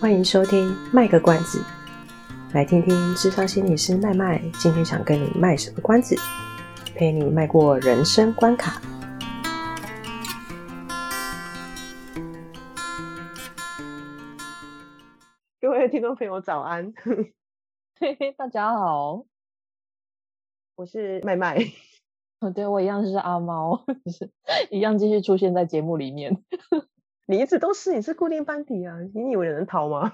欢迎收听卖个关子，来听听智商心理师麦麦今天想跟你卖什么关子，陪你迈过人生关卡。各位听众朋友，早安！嘿嘿，大家好，我是麦麦。哦，对，我一样是阿猫，是一样继续出现在节目里面。你一直都是，你是固定班底啊，你以为有人逃吗？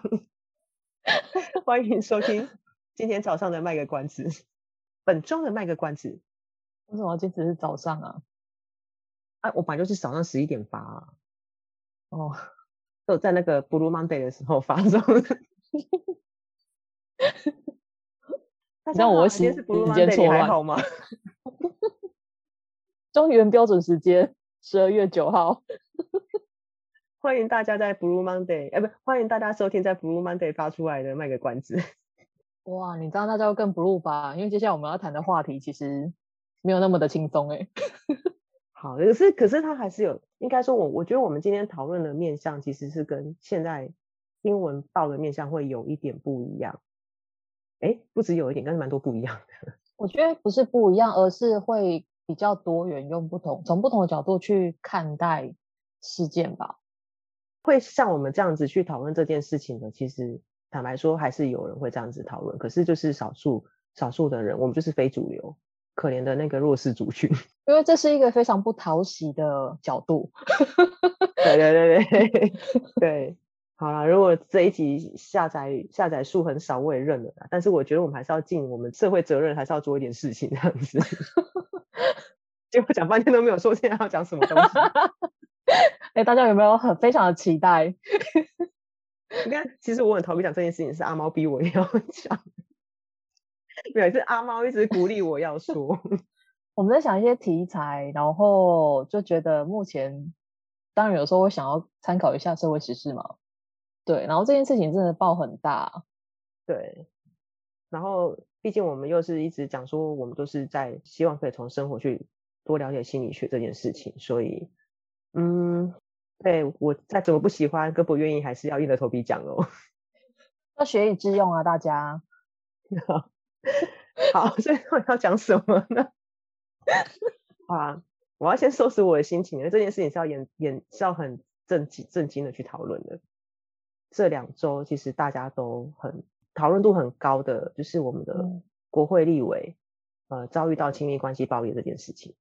欢迎收听今天早上的卖个关子，本周的卖个关子。为什么今天是早上啊？啊，我本来就是早上十一点发啊。哦，就在那个 Blue Monday 的时候发送。那我时间是 Blue Monday 还好吗？中原标准时间十二月九号，欢迎大家在 Blue Monday，哎，不，欢迎大家收听在 Blue Monday 发出来的卖个关子。哇，你知道大家会更 Blue 吧？因为接下来我们要谈的话题其实没有那么的轻松哎。好，可是可是它还是有，应该说我我觉得我们今天讨论的面向其实是跟现在新闻报的面向会有一点不一样。哎，不止有一点，但是蛮多不一样的。我觉得不是不一样，而是会。比较多元，用不同从不同的角度去看待事件吧。会像我们这样子去讨论这件事情的，其实坦白说，还是有人会这样子讨论。可是就是少数少数的人，我们就是非主流，可怜的那个弱势族群。因为这是一个非常不讨喜的角度。对对对对 对。好啦，如果这一集下载下载数很少，我也认了啦。但是我觉得我们还是要尽我们社会责任，还是要做一点事情这样子。结果讲半天都没有说现在要讲什么东西。哎、欸，大家有没有很非常的期待？你看，其实我很逃避讲这件事情，是阿猫逼我要讲。对，是阿猫一直鼓励我要说。我们在想一些题材，然后就觉得目前，当然有时候会想要参考一下社会时事嘛。对，然后这件事情真的爆很大，对，然后毕竟我们又是一直讲说，我们都是在希望可以从生活去多了解心理学这件事情，所以，嗯，对，我再怎么不喜欢，跟不愿意，还是要硬着头皮讲哦。要学以致用啊，大家。好，所以我要讲什么呢？啊，我要先收拾我的心情，因为这件事情是要演演是要很正经正经的去讨论的。这两周其实大家都很讨论度很高的，就是我们的国会立委，嗯、呃，遭遇到亲密关系暴力这件事情。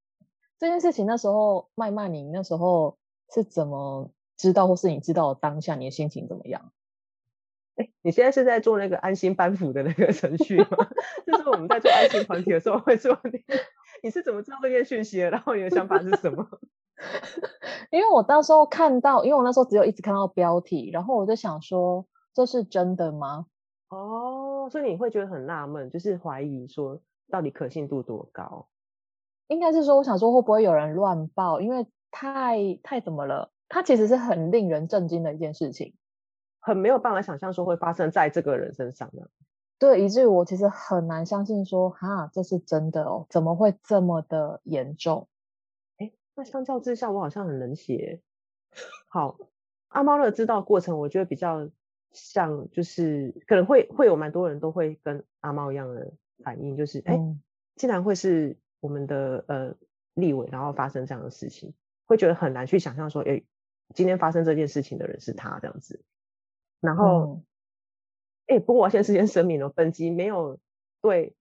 这件事情那时候，麦麦，你那时候是怎么知道，或是你知道当下，你的心情怎么样？哎，你现在是在做那个安心班服的那个程序吗？就是我们在做爱心团体的时候会做你。你是怎么知道这些讯息的？然后你的想法是什么？因为我当时候看到，因为我那时候只有一直看到标题，然后我就想说，这是真的吗？哦，所以你会觉得很纳闷，就是怀疑说到底可信度多高？应该是说，我想说会不会有人乱报？因为太太怎么了？它其实是很令人震惊的一件事情，很没有办法想象说会发生在这个人身上的。对，以至于我其实很难相信说，哈，这是真的哦？怎么会这么的严重？哎那相较之下，我好像很冷血。好，阿猫的知道过程，我觉得比较像，就是可能会会有蛮多人都会跟阿猫一样的反应，就是哎、嗯，竟然会是我们的呃立委，然后发生这样的事情，会觉得很难去想象说，哎，今天发生这件事情的人是他这样子。然后，哎、嗯，不过我要先事先声明了，本集没有对。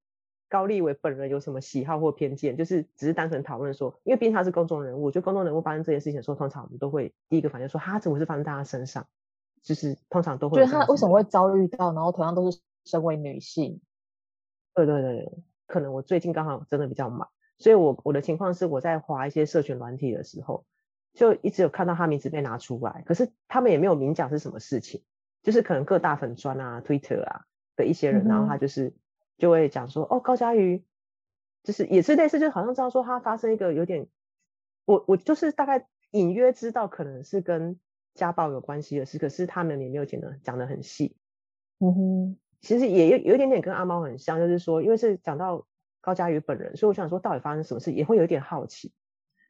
高立伟本人有什么喜好或偏见？就是只是单纯讨论说，因为毕竟他是公众人物，我觉得公众人物发生这件事情的时候，通常我们都会第一个反应说，他怎么是发生在他身上？就是通常都会。就是他为什么会遭遇到？然后同样都是身为女性。对对对，可能我最近刚好真的比较忙，所以我我的情况是我在划一些社群软体的时候，就一直有看到他名字被拿出来，可是他们也没有明讲是什么事情，就是可能各大粉专啊、Twitter 啊的一些人，嗯、然后他就是。就会讲说哦，高佳瑜就是也是类似，就好像知道说他发生一个有点，我我就是大概隐约知道可能是跟家暴有关系的事，可是他们也没有讲的讲的很细。嗯哼，其实也有有一点点跟阿猫很像，就是说因为是讲到高嘉宇本人，所以我想说到底发生什么事，也会有一点好奇。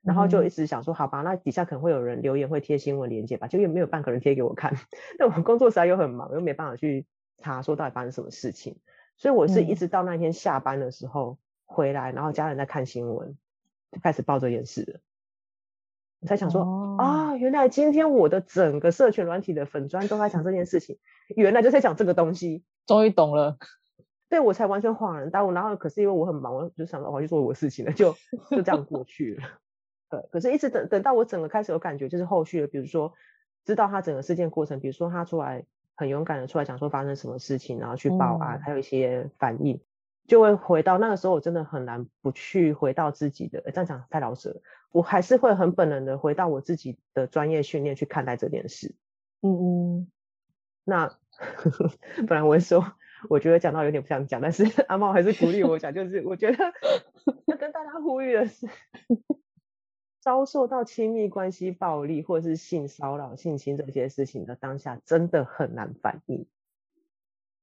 然后就一直想说，好吧，那底下可能会有人留言会贴新闻链接吧，就也没有半个人贴给我看。那我工作实在又很忙，又没办法去查说到底发生什么事情，所以我是一直到那天下班的时候回来，然后家人在看新闻，就开始抱这件事了。我才想说、哦、啊，原来今天我的整个社群软体的粉专都在讲这件事情，原来就在讲这个东西，终于懂了。对，我才完全恍然大悟。然后可是因为我很忙，我就想到我去做我的事情了，就 就这样过去了。对，可是一直等等到我整个开始有感觉，就是后续的，比如说知道他整个事件过程，比如说他出来很勇敢的出来讲说发生什么事情，然后去报案，嗯、还有一些反应，就会回到那个时候，我真的很难不去回到自己的，这样讲太老实了。我还是会很本能的回到我自己的专业训练去看待这件事。嗯嗯，那 本来我会说，我觉得讲到有点不想讲，但是 阿茂还是鼓励我讲，就是我觉得 要跟大家呼吁的是，遭受到亲密关系暴力或者是性骚扰、性侵这些事情的当下，真的很难反应。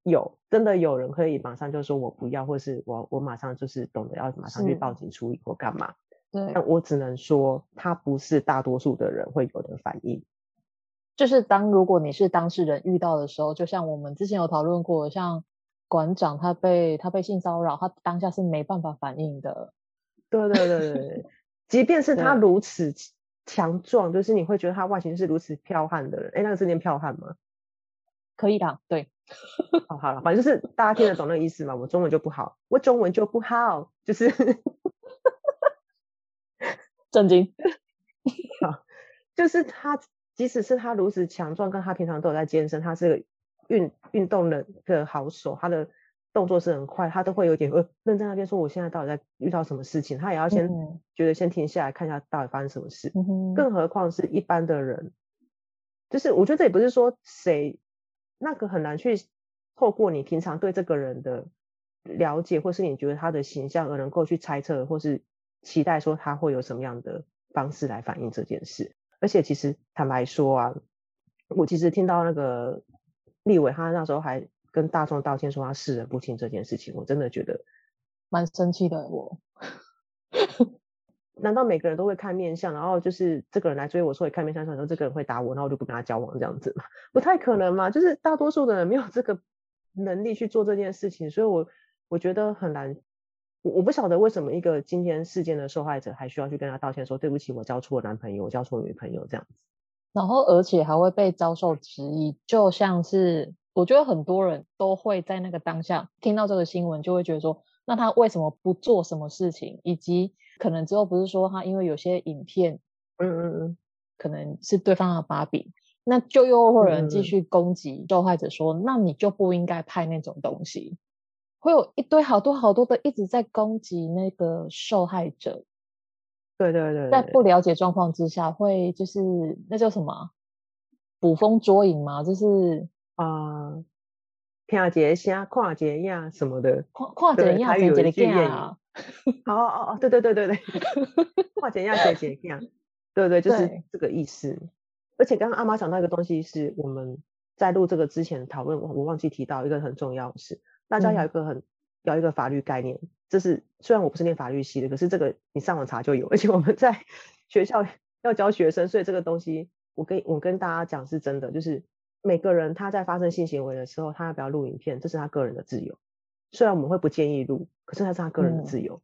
有真的有人可以马上就说我不要，或是我我马上就是懂得要马上去报警处理或干嘛。对，但我只能说，他不是大多数的人会有的反应。就是当如果你是当事人遇到的时候，就像我们之前有讨论过，像馆长他被他被性骚扰，他当下是没办法反应的。对对对对，即便是他如此强壮，就是你会觉得他外形是如此剽悍的人。哎，那个是念剽悍吗？可以的，对。哦，好了，反正就是大家听得懂那个意思嘛。我中文就不好，我中文就不好，就是。震惊，好，就是他，即使是他如此强壮，跟他平常都有在健身，他是个运运动的个好手，他的动作是很快，他都会有点呃愣在那边说，我现在到底在遇到什么事情？他也要先觉得先停下来看一下到底发生什么事。更何况是一般的人，就是我觉得这也不是说谁那个很难去透过你平常对这个人的了解，或是你觉得他的形象而能够去猜测，或是。期待说他会有什么样的方式来反映这件事，而且其实坦白说啊，我其实听到那个立伟他那时候还跟大众道歉说他视人不清这件事情，我真的觉得蛮生气的。我 难道每个人都会看面相，然后就是这个人来追我说你看面相，想说这个人会打我，然后我就不跟他交往这样子吗？不太可能嘛，就是大多数的人没有这个能力去做这件事情，所以我我觉得很难。我我不晓得为什么一个今天事件的受害者还需要去跟他道歉，说对不起，我交错了男朋友，我交错了女朋友这样子，然后而且还会被遭受质疑，就像是我觉得很多人都会在那个当下听到这个新闻，就会觉得说，那他为什么不做什么事情？以及可能之后不是说他因为有些影片，嗯嗯嗯，可能是对方的把柄，那就又会有人继续攻击受害者说，嗯、那你就不应该拍那种东西。会有一堆好多好多的一直在攻击那个受害者，对对对，对，在不了解状况之下，会就是那叫什么？捕风捉影嘛，就是啊，听姐声跨节呀什么的，跨跨节呀姐姐的谚啊，哦哦哦，对对对对对，跨节呀姐姐谚，对对，就是这个意思。而且刚刚阿妈讲到一个东西，是我们在录这个之前讨论，我我忘记提到一个很重要的事。大家有一个很有一个法律概念，这是虽然我不是念法律系的，可是这个你上网查就有，而且我们在学校要教学生，所以这个东西我跟我跟大家讲是真的，就是每个人他在发生性行为的时候，他要不要录影片，这是他个人的自由。虽然我们会不建议录，可是他是他个人的自由，嗯、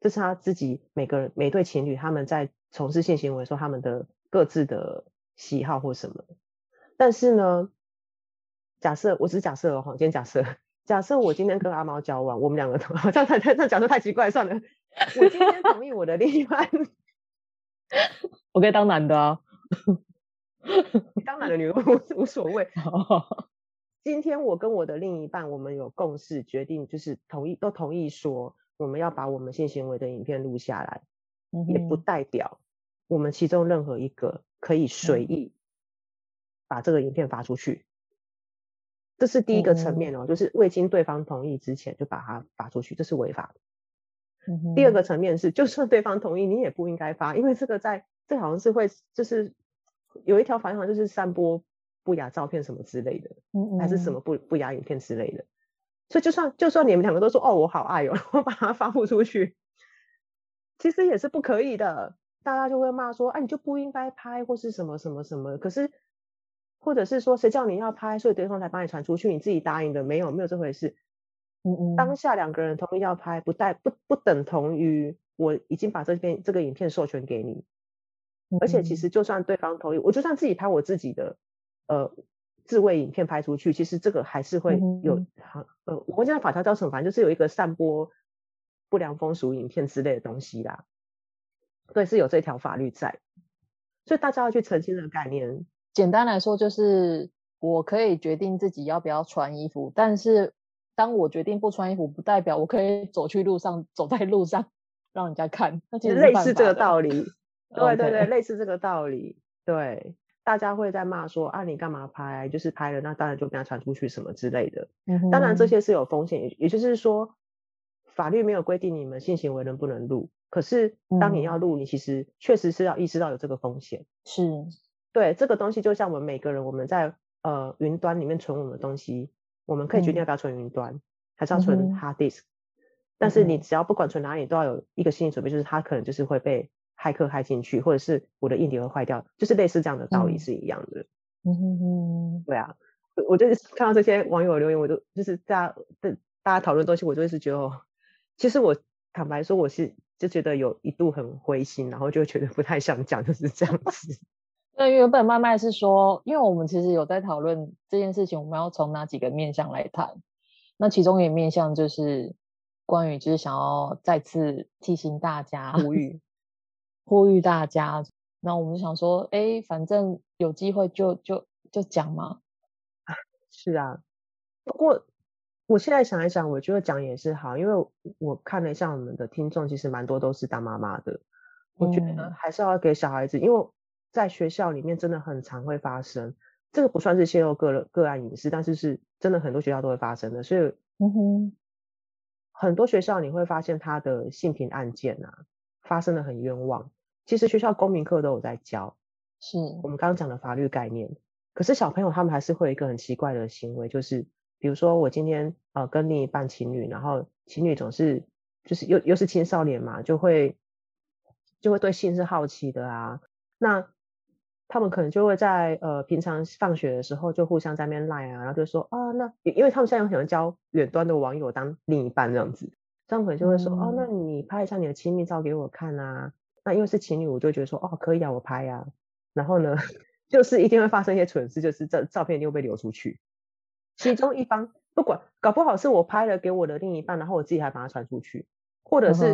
这是他自己每个人每对情侣他们在从事性行为的时候，他们的各自的喜好或什么。但是呢，假设我只是假设哦，今天假设。假设我今天跟阿猫交往，我们两个同 好像太太这讲的太奇怪，算了。我今天同意我的另一半，我可以当男的啊，当男的女的 无无所谓。今天我跟我的另一半，我们有共识，决定就是同意，都同意说我们要把我们性行为的影片录下来，嗯、也不代表我们其中任何一个可以随意把这个影片发出去。这是第一个层面哦，嗯、就是未经对方同意之前就把它发出去，这是违法的。嗯、第二个层面是，就算对方同意，你也不应该发，因为这个在这好像是会就是有一条法律上就是散播不雅照片什么之类的，还是什么不不雅影片之类的。所以就算就算你们两个都说哦我好爱哦，我把它发布出去，其实也是不可以的。大家就会骂说，哎，你就不应该拍，或是什么什么什么。可是，或者是说，谁叫你要拍，所以对方才帮你传出去，你自己答应的，没有没有这回事。嗯嗯，当下两个人同意要拍，不带不不等同于我已经把这边这个影片授权给你。而且其实就算对方同意，我就算自己拍我自己的呃自卫影片拍出去，其实这个还是会有呃，我现在法条叫什么？反正就是有一个散播不良风俗影片之类的东西啦。对，是有这条法律在，所以大家要去澄清这个概念。简单来说，就是我可以决定自己要不要穿衣服，但是当我决定不穿衣服，不代表我可以走去路上，走在路上 让人家看。那其实类似这个道理，对对对.类似这个道理。对，大家会在骂说啊，你干嘛拍？就是拍了，那当然就不要传出去什么之类的。嗯，当然这些是有风险，也也就是说，法律没有规定你们性行为能不能录。可是当你要录，嗯、你其实确实是要意识到有这个风险。是，对这个东西，就像我们每个人，我们在呃云端里面存我们的东西，我们可以决定要不要存云端，嗯、还是要存 hard disk。但是你只要不管存哪里，都要有一个心理准备，就是它可能就是会被骇客骇进去，或者是我的硬碟会坏掉，就是类似这样的道理是一样的。嗯哼哼，对啊，我就是看到这些网友留言，我就就是大家的大家讨论东西，我就会是觉得，其实我坦白说，我是。就觉得有一度很灰心，然后就觉得不太想讲，就是这样子。那原本麦麦是说，因为我们其实有在讨论这件事情，我们要从哪几个面向来谈？那其中一个面向就是关于，就是想要再次提醒大家，呼吁呼吁大家。那我们就想说，哎，反正有机会就就就讲嘛。是啊，不过。我现在想一想，我觉得讲也是好，因为我看了一下我们的听众，其实蛮多都是当妈妈的。我觉得还是要给小孩子，因为在学校里面真的很常会发生，这个不算是泄露个个案隐私，但是是真的很多学校都会发生的。所以，嗯哼，很多学校你会发现他的性平案件啊，发生的很冤枉。其实学校公民课都有在教，是我们刚刚讲的法律概念。可是小朋友他们还是会有一个很奇怪的行为，就是。比如说我今天呃跟另一半情侣，然后情侣总是就是又又是青少年嘛，就会就会对性是好奇的啊。那他们可能就会在呃平常放学的时候就互相在那边赖啊，然后就说啊，那因为他们现在有可能交远端的网友当另一半这样子，他们可能就会说哦、那你拍一下你的亲密照给我看啊。那因为是情侣，我就觉得说哦可以啊，我拍啊。然后呢，就是一定会发生一些蠢事，就是这照片一定会被流出去。其中一方不管，搞不好是我拍了给我的另一半，然后我自己还把它传出去，或者是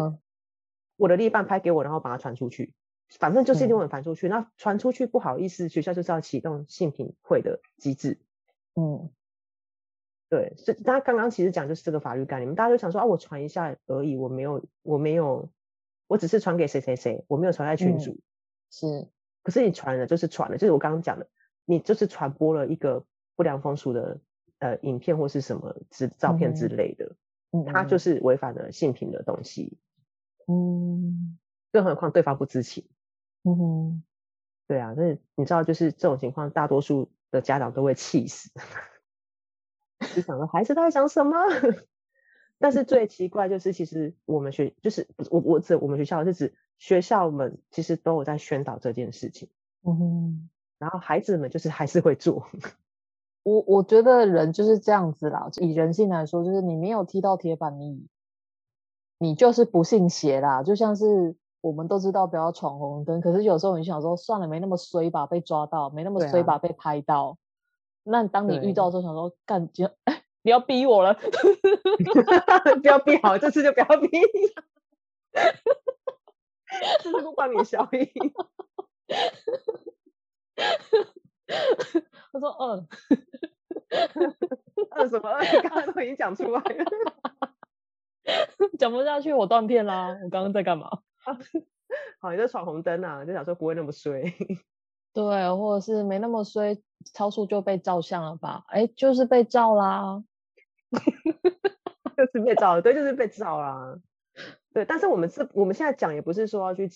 我的另一半拍给我，然后把它传出去，反正就是一定会传出去。嗯、那传出去不好意思，学校就是要启动性平会的机制。嗯，对，所以大家刚刚其实讲就是这个法律概念，大家就想说啊，我传一下而已，我没有，我没有，我只是传给谁谁谁，我没有传在群组。嗯、是，可是你传了就是传了，就是我刚刚讲的，你就是传播了一个不良风俗的。呃，影片或是什么之照片之类的，嗯，它就是违反了性平的东西，嗯，更何况对方不知情，嗯哼，对啊，那你知道，就是这种情况，大多数的家长都会气死，就想说孩子在想什么？但是最奇怪就是，其实我们学就是我我指我们学校是指学校们其实都有在宣导这件事情，嗯哼，然后孩子们就是还是会做。我我觉得人就是这样子啦，以人性来说，就是你没有踢到铁板，你你就是不信邪啦。就像是我们都知道不要闯红灯，可是有时候你想说算了，没那么衰吧，被抓到，没那么衰吧，被拍到。啊、那当你遇到的时候，想说干不 要逼我了，不要逼好，这次就不要逼，这是不帮你消音。他说：“嗯，嗯什么？嗯，刚刚都已经讲出来了，讲不下去，我断片啦。我刚刚在干嘛？好，你在闯红灯啊？就想说不会那么衰，对，或者是没那么衰，超速就被照相了吧？哎，就是被照啦，就是被照了，对，就是被照啦。对，但是我们是，我们现在讲也不是说要去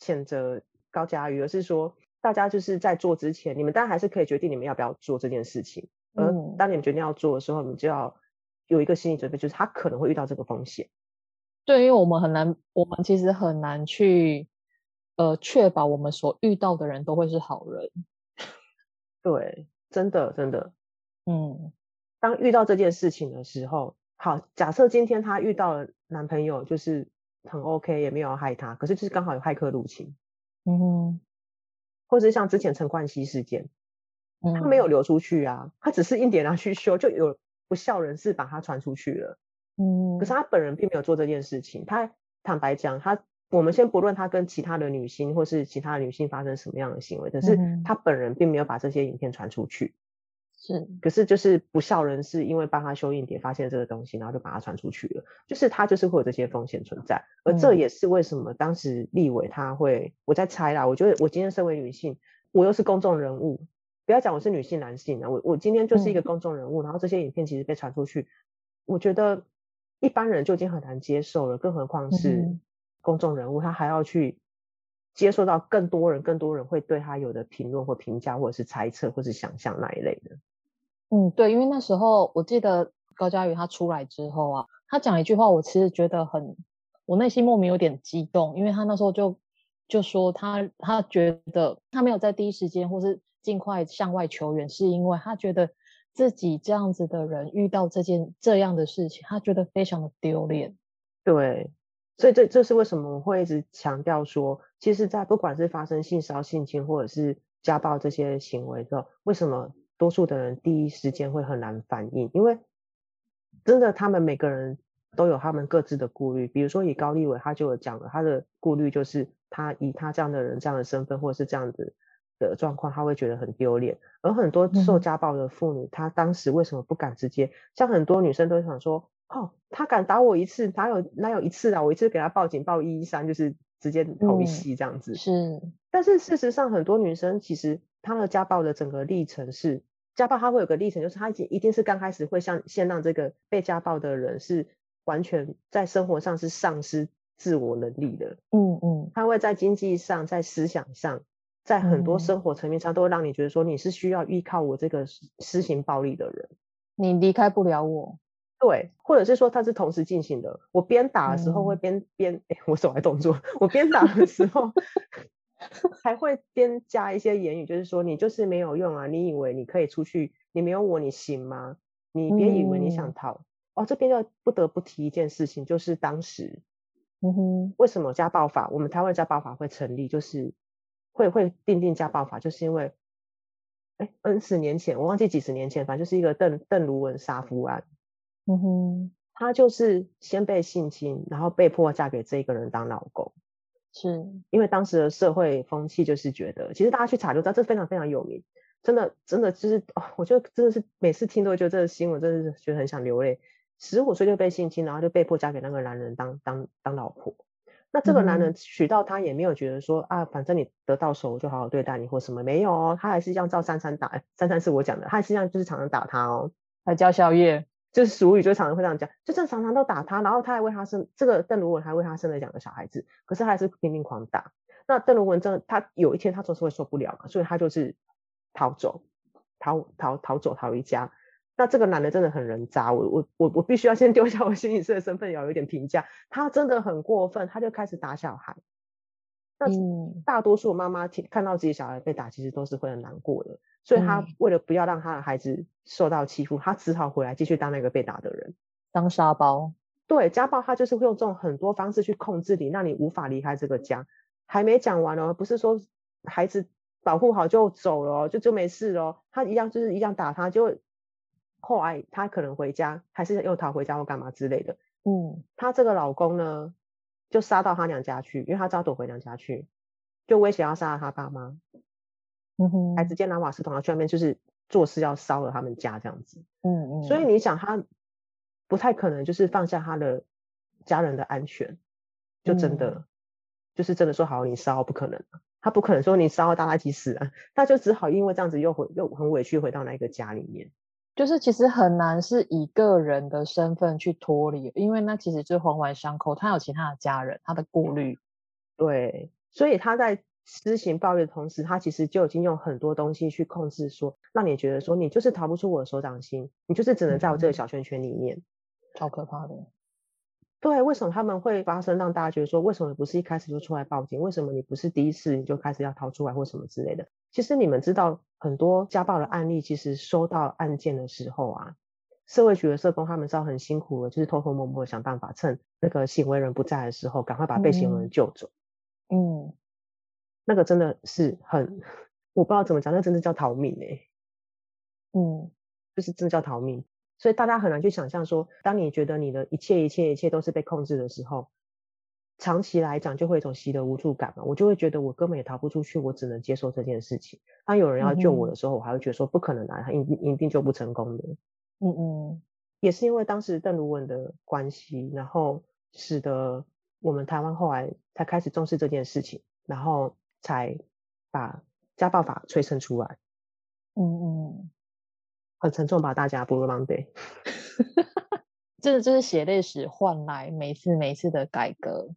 谴责高佳瑜，而是说。”大家就是在做之前，你们当然还是可以决定你们要不要做这件事情。而当你们决定要做的时候，你们就要有一个心理准备，就是他可能会遇到这个风险。对，因为我们很难，我们其实很难去，呃确保我们所遇到的人都会是好人。对，真的真的，嗯，当遇到这件事情的时候，好，假设今天她遇到了男朋友，就是很 OK，也没有害她，可是就是刚好有骇客入侵，嗯哼，或者是像之前陈冠希事件，嗯，他没有流出去啊，他只是硬点拿去修，就有不肖人士把他传出去了，嗯，可是他本人并没有做这件事情，他坦白讲，他。我们先不论他跟其他的女星或是其他的女性发生什么样的行为，可是他本人并没有把这些影片传出去。是，可是就是不孝人是因为帮他修硬碟发现这个东西，然后就把它传出去了。就是他就是会有这些风险存在，而这也是为什么当时立委他会，我在猜啦。我觉得我今天身为女性，我又是公众人物，不要讲我是女性男性啊，我我今天就是一个公众人物，然后这些影片其实被传出去，我觉得一般人就已经很难接受了，更何况是。公众人物，他还要去接受到更多人、更多人会对他有的评论或评价，或者是猜测，或是想象那一类的。嗯，对，因为那时候我记得高嘉瑜他出来之后啊，他讲一句话，我其实觉得很，我内心莫名有点激动，因为他那时候就就说他他觉得他没有在第一时间或是尽快向外求援，是因为他觉得自己这样子的人遇到这件这样的事情，他觉得非常的丢脸。对。所以这这是为什么我会一直强调说，其实，在不管是发生性骚性侵或者是家暴这些行为的时候，为什么多数的人第一时间会很难反应？因为真的，他们每个人都有他们各自的顾虑。比如说，以高立伟，他就有讲了，他的顾虑就是他以他这样的人、这样的身份或者是这样子的状况，他会觉得很丢脸。而很多受家暴的妇女，她、嗯、当时为什么不敢直接？像很多女生都想说。哦，他敢打我一次，哪有哪有一次啊？我一次给他报警报一一三，就是直接投戏这样子。嗯、是，但是事实上，很多女生其实她的家暴的整个历程是，家暴她会有个历程，就是她已经一定是刚开始会像先让这个被家暴的人是完全在生活上是丧失自我能力的。嗯嗯，他会在经济上、在思想上、在很多生活层面上，都会让你觉得说你是需要依靠我这个施行暴力的人，你离开不了我。对，或者是说它是同时进行的。我边打的时候会边边，哎、嗯，我手还动作。我边打的时候 还会边加一些言语，就是说你就是没有用啊！你以为你可以出去？你没有我你行吗？你别以为你想逃。嗯、哦，这边要不得不提一件事情，就是当时，嗯哼，为什么家暴法？我们台湾家暴法会成立，就是会会定定家暴法，就是因为，哎，N 十年前我忘记几十年前，反正就是一个邓邓如文杀夫案。嗯哼，她就是先被性侵，然后被迫嫁给这一个人当老公，是因为当时的社会风气就是觉得，其实大家去查就知道，这非常非常有名，真的真的就是，哦，我觉得真的是每次听都会觉得这个新闻真的是觉得很想流泪。十五岁就被性侵，然后就被迫嫁给那个男人当当当老婆，那这个男人娶到她也没有觉得说啊，反正你得到手我就好好对待你或什么，没有哦，他还是这样照三餐打，三餐是我讲的，他还是这样就是常常打他哦，还叫宵夜。就是俗语，就常常会这样讲，就这常常都打他，然后他还为他生这个邓如文还为他生了两个小孩子，可是他还是拼命狂打。那邓如文真的，他有一天他总是会受不了嘛，所以他就是逃走，逃逃逃走，逃离家。那这个男的真的很人渣，我我我我必须要先丢下我心理师的身份，要有一点评价，他真的很过分，他就开始打小孩。那大多数妈妈听看到自己小孩被打，其实都是会很难过的。所以他为了不要让他的孩子受到欺负，他只好回来继续当那个被打的人，当沙包。对，家暴他就是会用这种很多方式去控制你，让你无法离开这个家。还没讲完哦，不是说孩子保护好就走了，就就没事了。他一样就是一样打他，就后来她可能回家，还是又逃回家或干嘛之类的。嗯，她这个老公呢？就杀到她娘家去，因为她知道躲回娘家去，就威胁要杀了她爸妈，嗯哼，还直接拿瓦斯桶要去那边，就是做事要烧了他们家这样子，嗯嗯，所以你想她不太可能就是放下她的家人的安全，就真的、嗯、就是真的说好你烧不可能，他不可能说你烧大家一起死啊，他就只好因为这样子又回又很委屈回到那个家里面。就是其实很难是以个人的身份去脱离，因为那其实就是环环相扣，他有其他的家人，他的顾虑，对，所以他在施行暴力的同时，他其实就已经用很多东西去控制说，说让你觉得说你就是逃不出我的手掌心，你就是只能在我这个小圈圈里面，超可怕的。对，为什么他们会发生，让大家觉得说，为什么不是一开始就出来报警？为什么你不是第一次你就开始要逃出来或什么之类的？其实你们知道，很多家暴的案例，其实收到案件的时候啊，社会局的社工他们是要很辛苦的，就是偷偷摸摸的想办法，趁那个行为人不在的时候，赶快把被行为人救走。嗯，嗯，那个真的是很，我不知道怎么讲，那真的叫逃命哎、欸。嗯，就是真的叫逃命。所以大家很难去想象说，当你觉得你的一切一切一切都是被控制的时候，长期来讲就会有一种习得无助感嘛。我就会觉得我根本也逃不出去，我只能接受这件事情。当有人要救我的时候，嗯、我还会觉得说不可能啊，他一定一定救不成功的。嗯嗯，也是因为当时邓如文的关系，然后使得我们台湾后来才开始重视这件事情，然后才把家暴法催生出来。嗯嗯。很沉重吧，大家不如 Monday。这个就是血泪史换来每次每次的改革，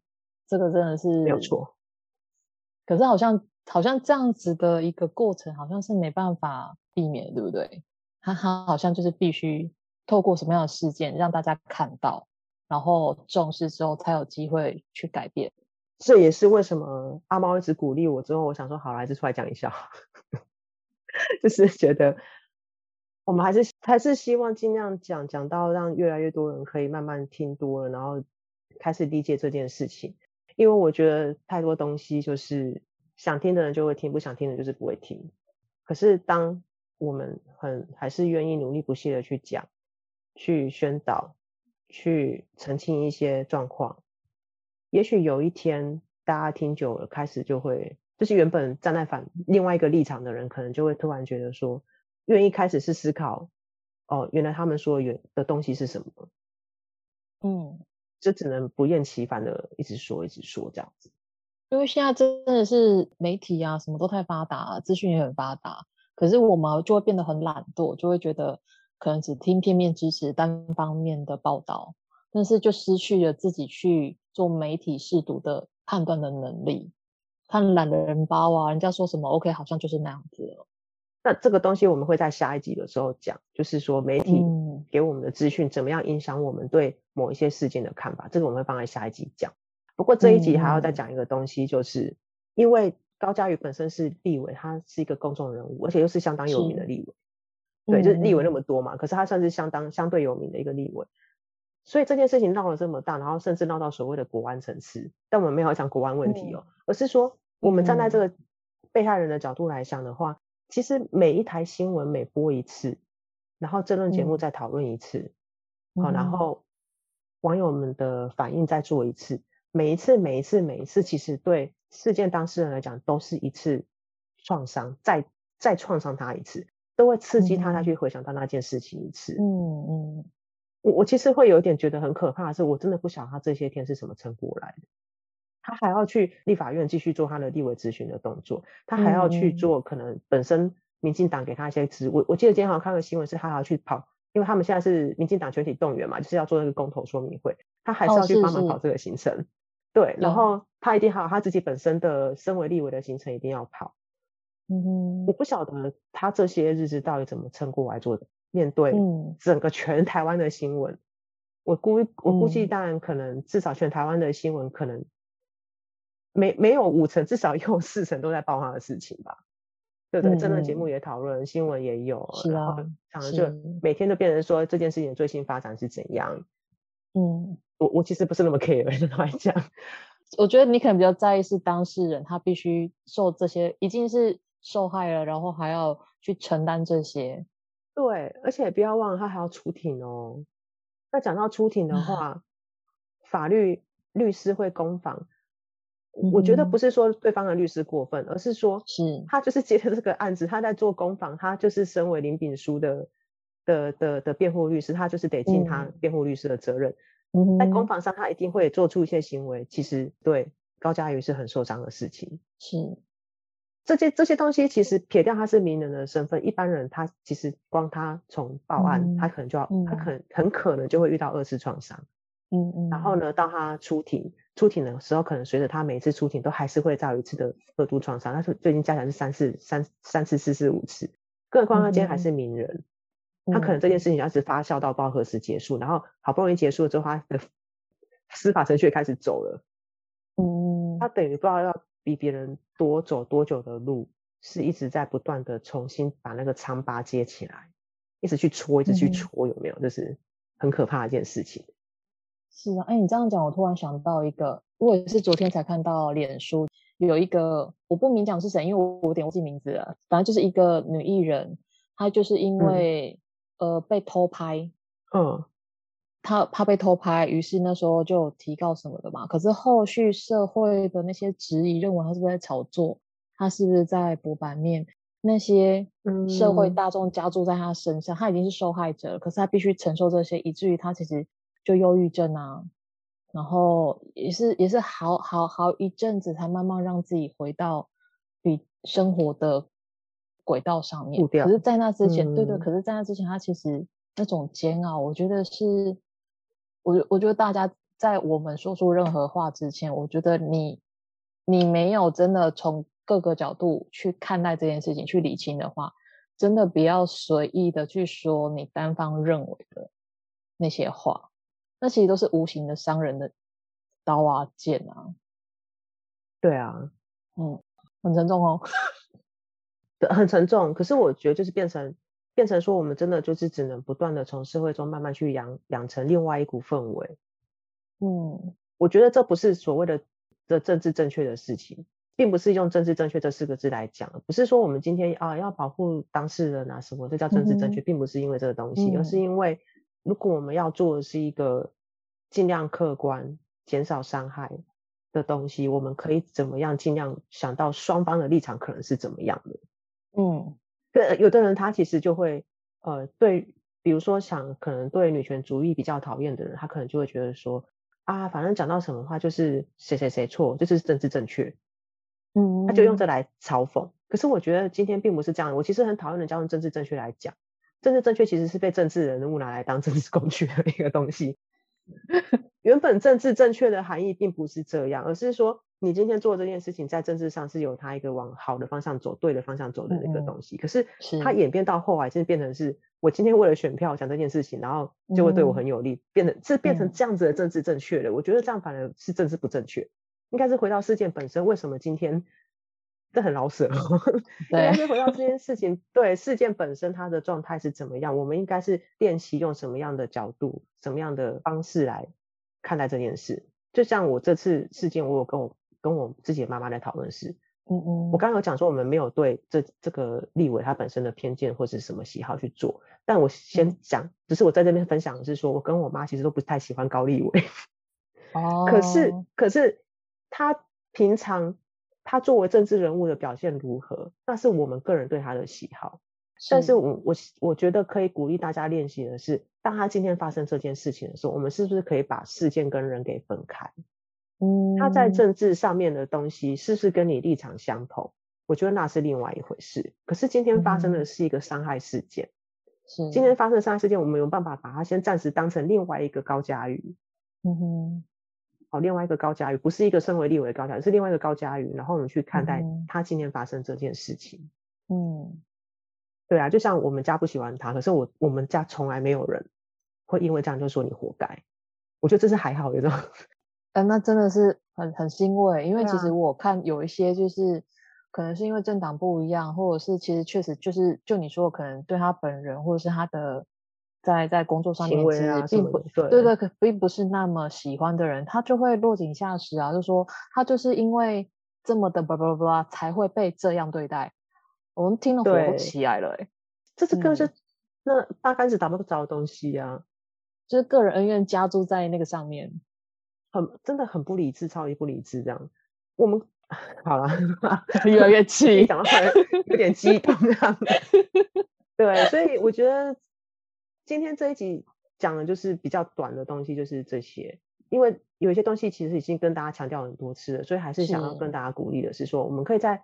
这个真的是没有错。可是好像好像这样子的一个过程，好像是没办法避免，对不对？他他好像就是必须透过什么样的事件让大家看到，然后重视之后才有机会去改变。这也是为什么阿猫一直鼓励我，之后我想说好，还是出来讲一下，就是觉得。我们还是还是希望尽量讲讲到让越来越多人可以慢慢听多了，然后开始理解这件事情。因为我觉得太多东西就是想听的人就会听，不想听的就是不会听。可是当我们很还是愿意努力不懈的去讲、去宣导、去澄清一些状况，也许有一天大家听久了，开始就会就是原本站在反另外一个立场的人，可能就会突然觉得说。愿意开始是思考，哦，原来他们说原的东西是什么？嗯，就只能不厌其烦的一直说，一直说这样子。因为现在真的是媒体啊，什么都太发达，资讯也很发达，可是我们就会变得很懒惰，就会觉得可能只听片面支持单方面的报道，但是就失去了自己去做媒体试读的判断的能力。看懒人包啊，人家说什么 OK，好像就是那样子了。那这个东西我们会在下一集的时候讲，就是说媒体给我们的资讯怎么样影响我们对某一些事件的看法，这个我们会放在下一集讲。不过这一集还要再讲一个东西，就是因为高嘉瑜本身是立委，他是一个公众人物，而且又是相当有名的立委，对，就是立委那么多嘛，可是他算是相当相对有名的一个立委，所以这件事情闹了这么大，然后甚至闹到所谓的国安层次，但我们没有讲国安问题哦，而是说我们站在这个被害人的角度来想的话。其实每一台新闻每播一次，然后这论节目再讨论一次，好、嗯，然后网友们的反应再做一次，每一次每一次每一次，其实对事件当事人来讲都是一次创伤，再再创伤他一次，都会刺激他再去回想到那件事情一次。嗯嗯，我我其实会有点觉得很可怕的是，我真的不晓得他这些天是什么撑过来的。他还要去立法院继续做他的立委咨询的动作，他还要去做可能本身民进党给他一些职务。我我记得今天好像看个新闻，是他还要去跑，因为他们现在是民进党全体动员嘛，就是要做那个公投说明会，他还是要去帮忙跑这个行程。哦、是是对，然后他一定还有他自己本身的身为立委的行程一定要跑。嗯，我不晓得他这些日子到底怎么撑过来做的，面对整个全台湾的新闻，我估我估计当然可能至少全台湾的新闻可能。没没有五成，至少有四成都在报他的事情吧，对不对？真的节目也讨论，新闻也有，是啊，然后讲的就每天都变成说这件事情的最新发展是怎样。嗯，我我其实不是那么 care 的来讲，我觉得你可能比较在意是当事人，他必须受这些，已经是受害了，然后还要去承担这些。对，而且不要忘了他还要出庭哦。那讲到出庭的话，法律律师会攻防。我觉得不是说对方的律师过分，而是说，是。他就是接了这个案子，他在做攻防，他就是身为林炳书的的的的辩护律师，他就是得尽他辩护律师的责任。嗯，在攻防上，他一定会做出一些行为，其实对高嘉瑜是很受伤的事情。是。这些这些东西，其实撇掉他是名人的身份，一般人他其实光他从报案，嗯，他可能就要，他可能很可能就会遇到二次创伤。嗯嗯，然后呢，到他出庭，出庭的时候，可能随着他每一次出庭，都还是会再有一次的恶毒创伤。但是最近加起来是三次、三三次、四次、五次。更何况他今天还是名人，嗯、他可能这件事情要一直发酵到不知道何时结束。然后好不容易结束了之后，他的司法程序开始走了。嗯，他等于不知道要比别人多走多久的路，是一直在不断的重新把那个疮疤接起来，一直去戳，一直去戳，有没有？这、嗯、是很可怕的一件事情。是啊，哎，你这样讲，我突然想到一个，我也是昨天才看到脸书有一个，我不明讲是谁，因为我有点忘记名字了。反正就是一个女艺人，她就是因为、嗯、呃被偷拍，嗯。她怕被偷拍，于是那时候就提告什么的嘛。可是后续社会的那些质疑，认为她是不是在炒作，她是不是在博版面？那些社会大众加注在他身上，嗯、他已经是受害者了，可是他必须承受这些，以至于他其实就忧郁症啊。然后也是也是好好好一阵子，才慢慢让自己回到比生活的轨道上面。可是，在那之前，嗯、对对，可是，在那之前，他其实那种煎熬，我觉得是。我我觉得大家在我们说出任何话之前，我觉得你你没有真的从各个角度去看待这件事情，去理清的话，真的不要随意的去说你单方认为的那些话，那其实都是无形的伤人的刀啊剑啊。对啊，嗯，很沉重哦，很沉重。可是我觉得就是变成。变成说，我们真的就是只能不断的从社会中慢慢去养养成另外一股氛围。嗯，我觉得这不是所谓的的政治正确的事情，并不是用政治正确这四个字来讲，不是说我们今天啊要保护当事人啊什么，这叫政治正确，嗯、并不是因为这个东西，嗯、而是因为如果我们要做的是一个尽量客观、减少伤害的东西，我们可以怎么样尽量想到双方的立场可能是怎么样的。嗯。对，有的人他其实就会，呃，对，比如说想可能对女权主义比较讨厌的人，他可能就会觉得说，啊，反正讲到什么话就是谁谁谁错，这就是政治正确，嗯，他就用这来嘲讽。可是我觉得今天并不是这样，我其实很讨厌人家用政治正确来讲，政治正确其实是被政治人物拿来当政治工具的一个东西。原本政治正确的含义并不是这样，而是说。你今天做这件事情，在政治上是有它一个往好的方向走、对的方向走的一个东西。嗯、可是它演变到后来，就变成是我今天为了选票讲这件事情，然后就会对我很有利，嗯、变成是变成这样子的政治正确的。嗯、我觉得这样反而是政治不正确，应该是回到事件本身。为什么今天这很老舍？对，应该是回到这件事情，对事件本身它的状态是怎么样？我们应该是练习用什么样的角度、什么样的方式来看待这件事。就像我这次事件，我有跟我。跟我自己的妈妈在讨论是，嗯嗯，我刚刚有讲说我们没有对这这个立委他本身的偏见或是什么喜好去做，但我先讲，嗯、只是我在这边分享的是说，我跟我妈其实都不太喜欢高立委，哦，可是可是他平常他作为政治人物的表现如何，那是我们个人对他的喜好，是但是我我我觉得可以鼓励大家练习的是，当他今天发生这件事情的时候，我们是不是可以把事件跟人给分开？嗯，他在政治上面的东西是不是跟你立场相同？我觉得那是另外一回事。可是今天发生的是一个伤害事件，是今天发生的伤害事件，我们有办法把它先暂时当成另外一个高嘉瑜。嗯哼，好，另外一个高嘉瑜，不是一个身为立委的高嘉瑜，是另外一个高嘉瑜。然后我们去看待他今天发生这件事情。嗯，对啊，就像我们家不喜欢他，可是我我们家从来没有人会因为这样就说你活该。我觉得这是还好的这种。嗯，那真的是很很欣慰，因为其实我看有一些就是，啊、可能是因为政党不一样，或者是其实确实就是就你说，可能对他本人或者是他的在在工作上面其实并不对对对，可并不是那么喜欢的人，他就会落井下石啊，就说他就是因为这么的巴拉巴拉才会被这样对待，我们听了火都起来了，欸，哎，这是更是、嗯、那八竿子打不着的东西啊，就是个人恩怨加注在那个上面。很真的很不理智，超级不理智这样。我们 好了，越来越气，讲到有点激动这样。对，所以我觉得今天这一集讲的就是比较短的东西，就是这些。因为有一些东西其实已经跟大家强调很多次了，所以还是想要跟大家鼓励的是说，是我们可以再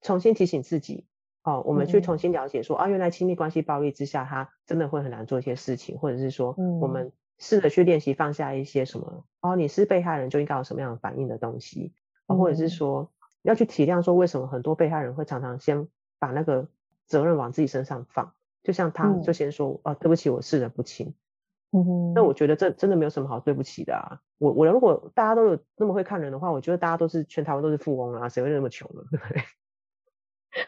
重新提醒自己哦，我们去重新了解说、嗯、啊，原来亲密关系暴力之下，他真的会很难做一些事情，或者是说我们。试着去练习放下一些什么哦，你是被害人就应该有什么样的反应的东西，哦、或者是说要去体谅说为什么很多被害人会常常先把那个责任往自己身上放，就像他就先说、嗯、哦，对不起，我视人不清，嗯哼，那我觉得这真的没有什么好对不起的啊。我我如果大家都有那么会看人的话，我觉得大家都是全台湾都是富翁啊，谁会那么穷呢？对不对？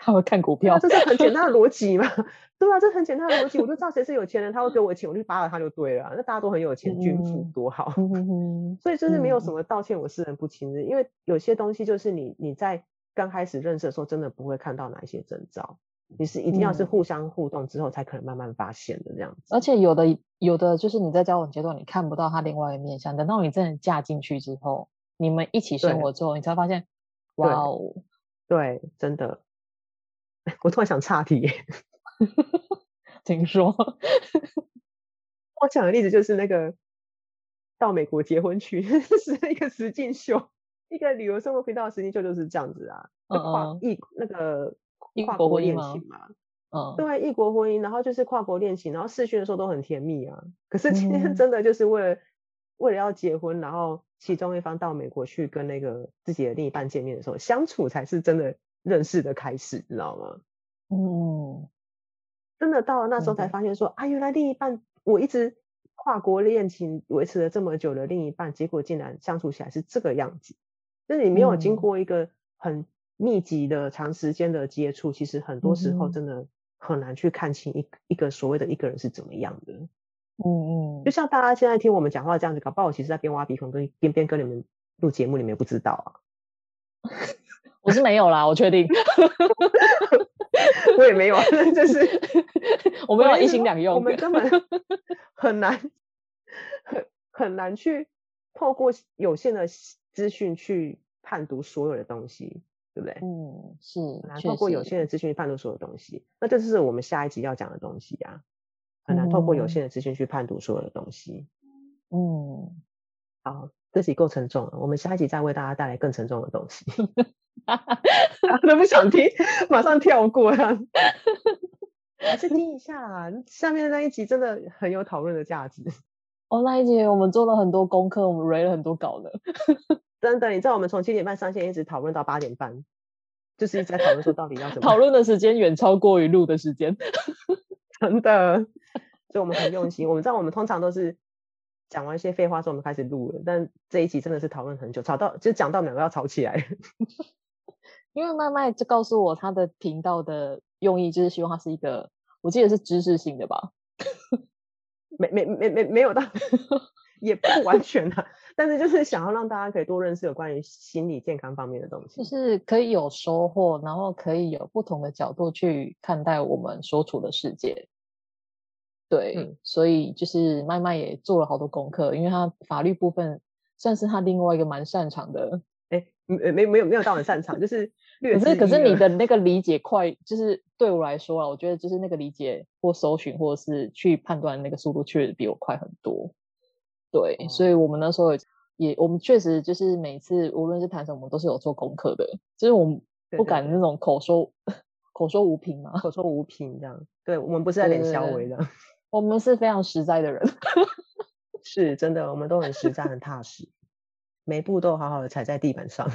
他会看股票，这是很简单的逻辑嘛？对啊，这很简单的逻辑，我就知道谁是有钱人，他会给我钱，我就扒了他就对了。那大家都很有钱，均富多好。嗯、所以就是没有什么道歉，我识人不清的，嗯、因为有些东西就是你你在刚开始认识的时候，真的不会看到哪一些征兆。你是一定要是互相互动之后，才可能慢慢发现的这样子。而且有的有的就是你在交往阶段，你看不到他另外一个面相，等到你真的嫁进去之后，你们一起生活之后，你才发现，哇哦，对，真的。我突然想岔题，听说，我讲的例子就是那个到美国结婚去 是一个实境秀，一个旅游生活频道的实境秀就是这样子啊，跨异那个。跨国恋情嘛，嗯，对，异国婚姻，然后就是跨国恋情，然后试训的时候都很甜蜜啊。可是今天真的就是为了、嗯、为了要结婚，然后其中一方到美国去跟那个自己的另一半见面的时候，相处才是真的认识的开始，你知道吗？嗯，真的到了那时候才发现说，嗯、啊，原来另一半我一直跨国恋情维持了这么久的另一半，结果竟然相处起来是这个样子，就是你没有经过一个很。密集的长时间的接触，其实很多时候真的很难去看清一一个所谓的一个人是怎么样的。嗯嗯，就像大家现在听我们讲话这样子，搞不好我其实在边挖鼻孔跟边边跟你们录节目，你们也不知道啊。我是没有啦，我确定。我也没有，就是 我没有一心两用，我们根本很难很很难去透过有限的资讯去判读所有的东西。对不对？嗯，是。很难透过有限的资讯去判断所有东西，那这就是我们下一集要讲的东西啊。很难透过有限的资讯去判读所有的东西。嗯，好，这集够沉重了，我们下一集再为大家带来更沉重的东西。都不想听，马上跳过啊。还是 听一下啦，下面的那一集真的很有讨论的价值。哦，那一集我们做了很多功课，我们 read 了很多稿的。真的，你知道我们从七点半上线一直讨论到八点半，就是一直在讨论说到底要怎么。讨论的时间远超过于录的时间，真的。所以我们很用心。我们知道我们通常都是讲完一些废话之后，我们开始录了。但这一集真的是讨论很久，吵到就讲到两个要吵起来。因为麦麦就告诉我，他的频道的用意就是希望它是一个，我记得是知识性的吧？没没没没没有到。也不完全啊，但是就是想要让大家可以多认识有关于心理健康方面的东西，就是可以有收获，然后可以有不同的角度去看待我们所处的世界。对，嗯、所以就是麦麦也做了好多功课，因为他法律部分算是他另外一个蛮擅长的。哎，没没没有没有到很擅长，就是略可是可是你的那个理解快，就是对我来说啊，我觉得就是那个理解或搜寻或者是去判断那个速度确实比我快很多。对，哦、所以我们那时候也，我们确实就是每次无论是谈什么，我们都是有做功课的，就是我们不敢那种口说 口说无凭嘛，口说无凭这样。对，我们不是在脸消微的，我们是非常实在的人，是真的，我们都很实在，很踏实，每步都好好的踩在地板上。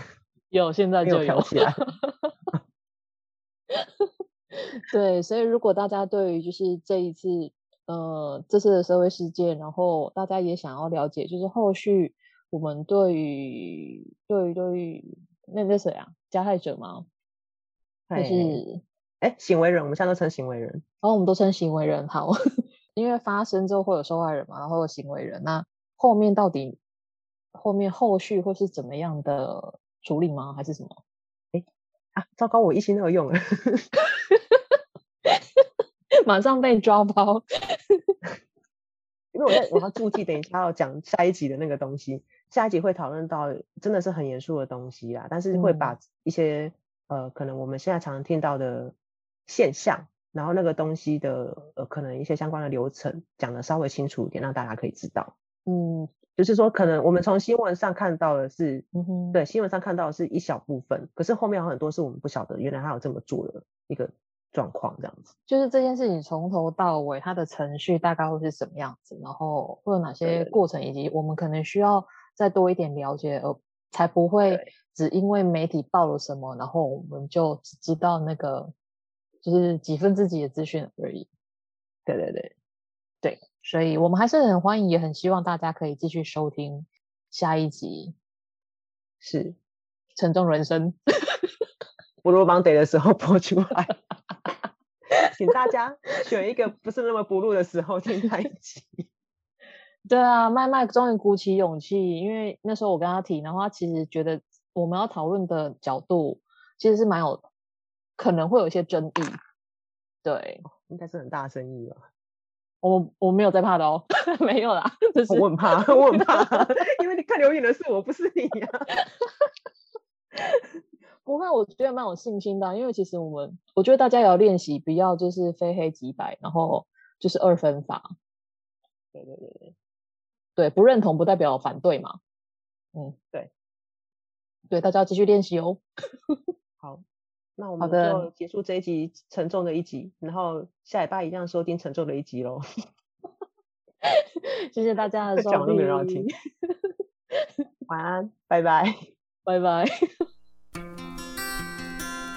有，现在就有起来。对，所以如果大家对于就是这一次。呃，这次的社会事件，然后大家也想要了解，就是后续我们对于对于对于那那谁啊，加害者吗？还是哎行为人？我们现在都称行为人，然后、哦、我们都称行为人好，因为发生之后会有受害人嘛，然后有行为人，那后面到底后面后续会是怎么样的处理吗？还是什么？哎啊，糟糕，我一心二用了。马上被抓包，因为我在我要注记，等一下要讲下一集的那个东西，下一集会讨论到真的是很严肃的东西啦，但是会把一些、嗯、呃可能我们现在常常听到的现象，然后那个东西的呃可能一些相关的流程讲的稍微清楚一点，让大家可以知道。嗯，就是说可能我们从新闻上看到的是，嗯哼，对，新闻上看到的是一小部分，可是后面有很多是我们不晓得，原来他有这么做的一个。状况这样子，就是这件事情从头到尾，它的程序大概会是什么样子，然后会有哪些过程，以及我们可能需要再多一点了解，而才不会只因为媒体报了什么，然后我们就只知道那个就是几分之几的资讯而已。对对对，对，所以我们还是很欢迎，也很希望大家可以继续收听下一集，是。沉重人生。不录 Monday 的时候播出来，请大家选一个不是那么不录的时候听那一集。对啊，麦麦终于鼓起勇气，因为那时候我跟他提，然后他其实觉得我们要讨论的角度其实是蛮有可能会有一些争议。对，应该是很大的争议吧。我我没有在怕的哦，没有啦，就是我很怕，我很怕，因为你看留言的是我，不是你呀、啊。不会，我觉得蛮有信心的，因为其实我们，我觉得大家也要练习，不要就是非黑即白，然后就是二分法。对对对对，对，不认同不代表反对嘛。嗯，对，对，大家要继续练习哦。好，那我们就结束这一集沉重的一集，然后下礼拜一样收听沉重的一集喽。谢谢大家的收听，讲都没人听。晚安，拜拜，拜拜。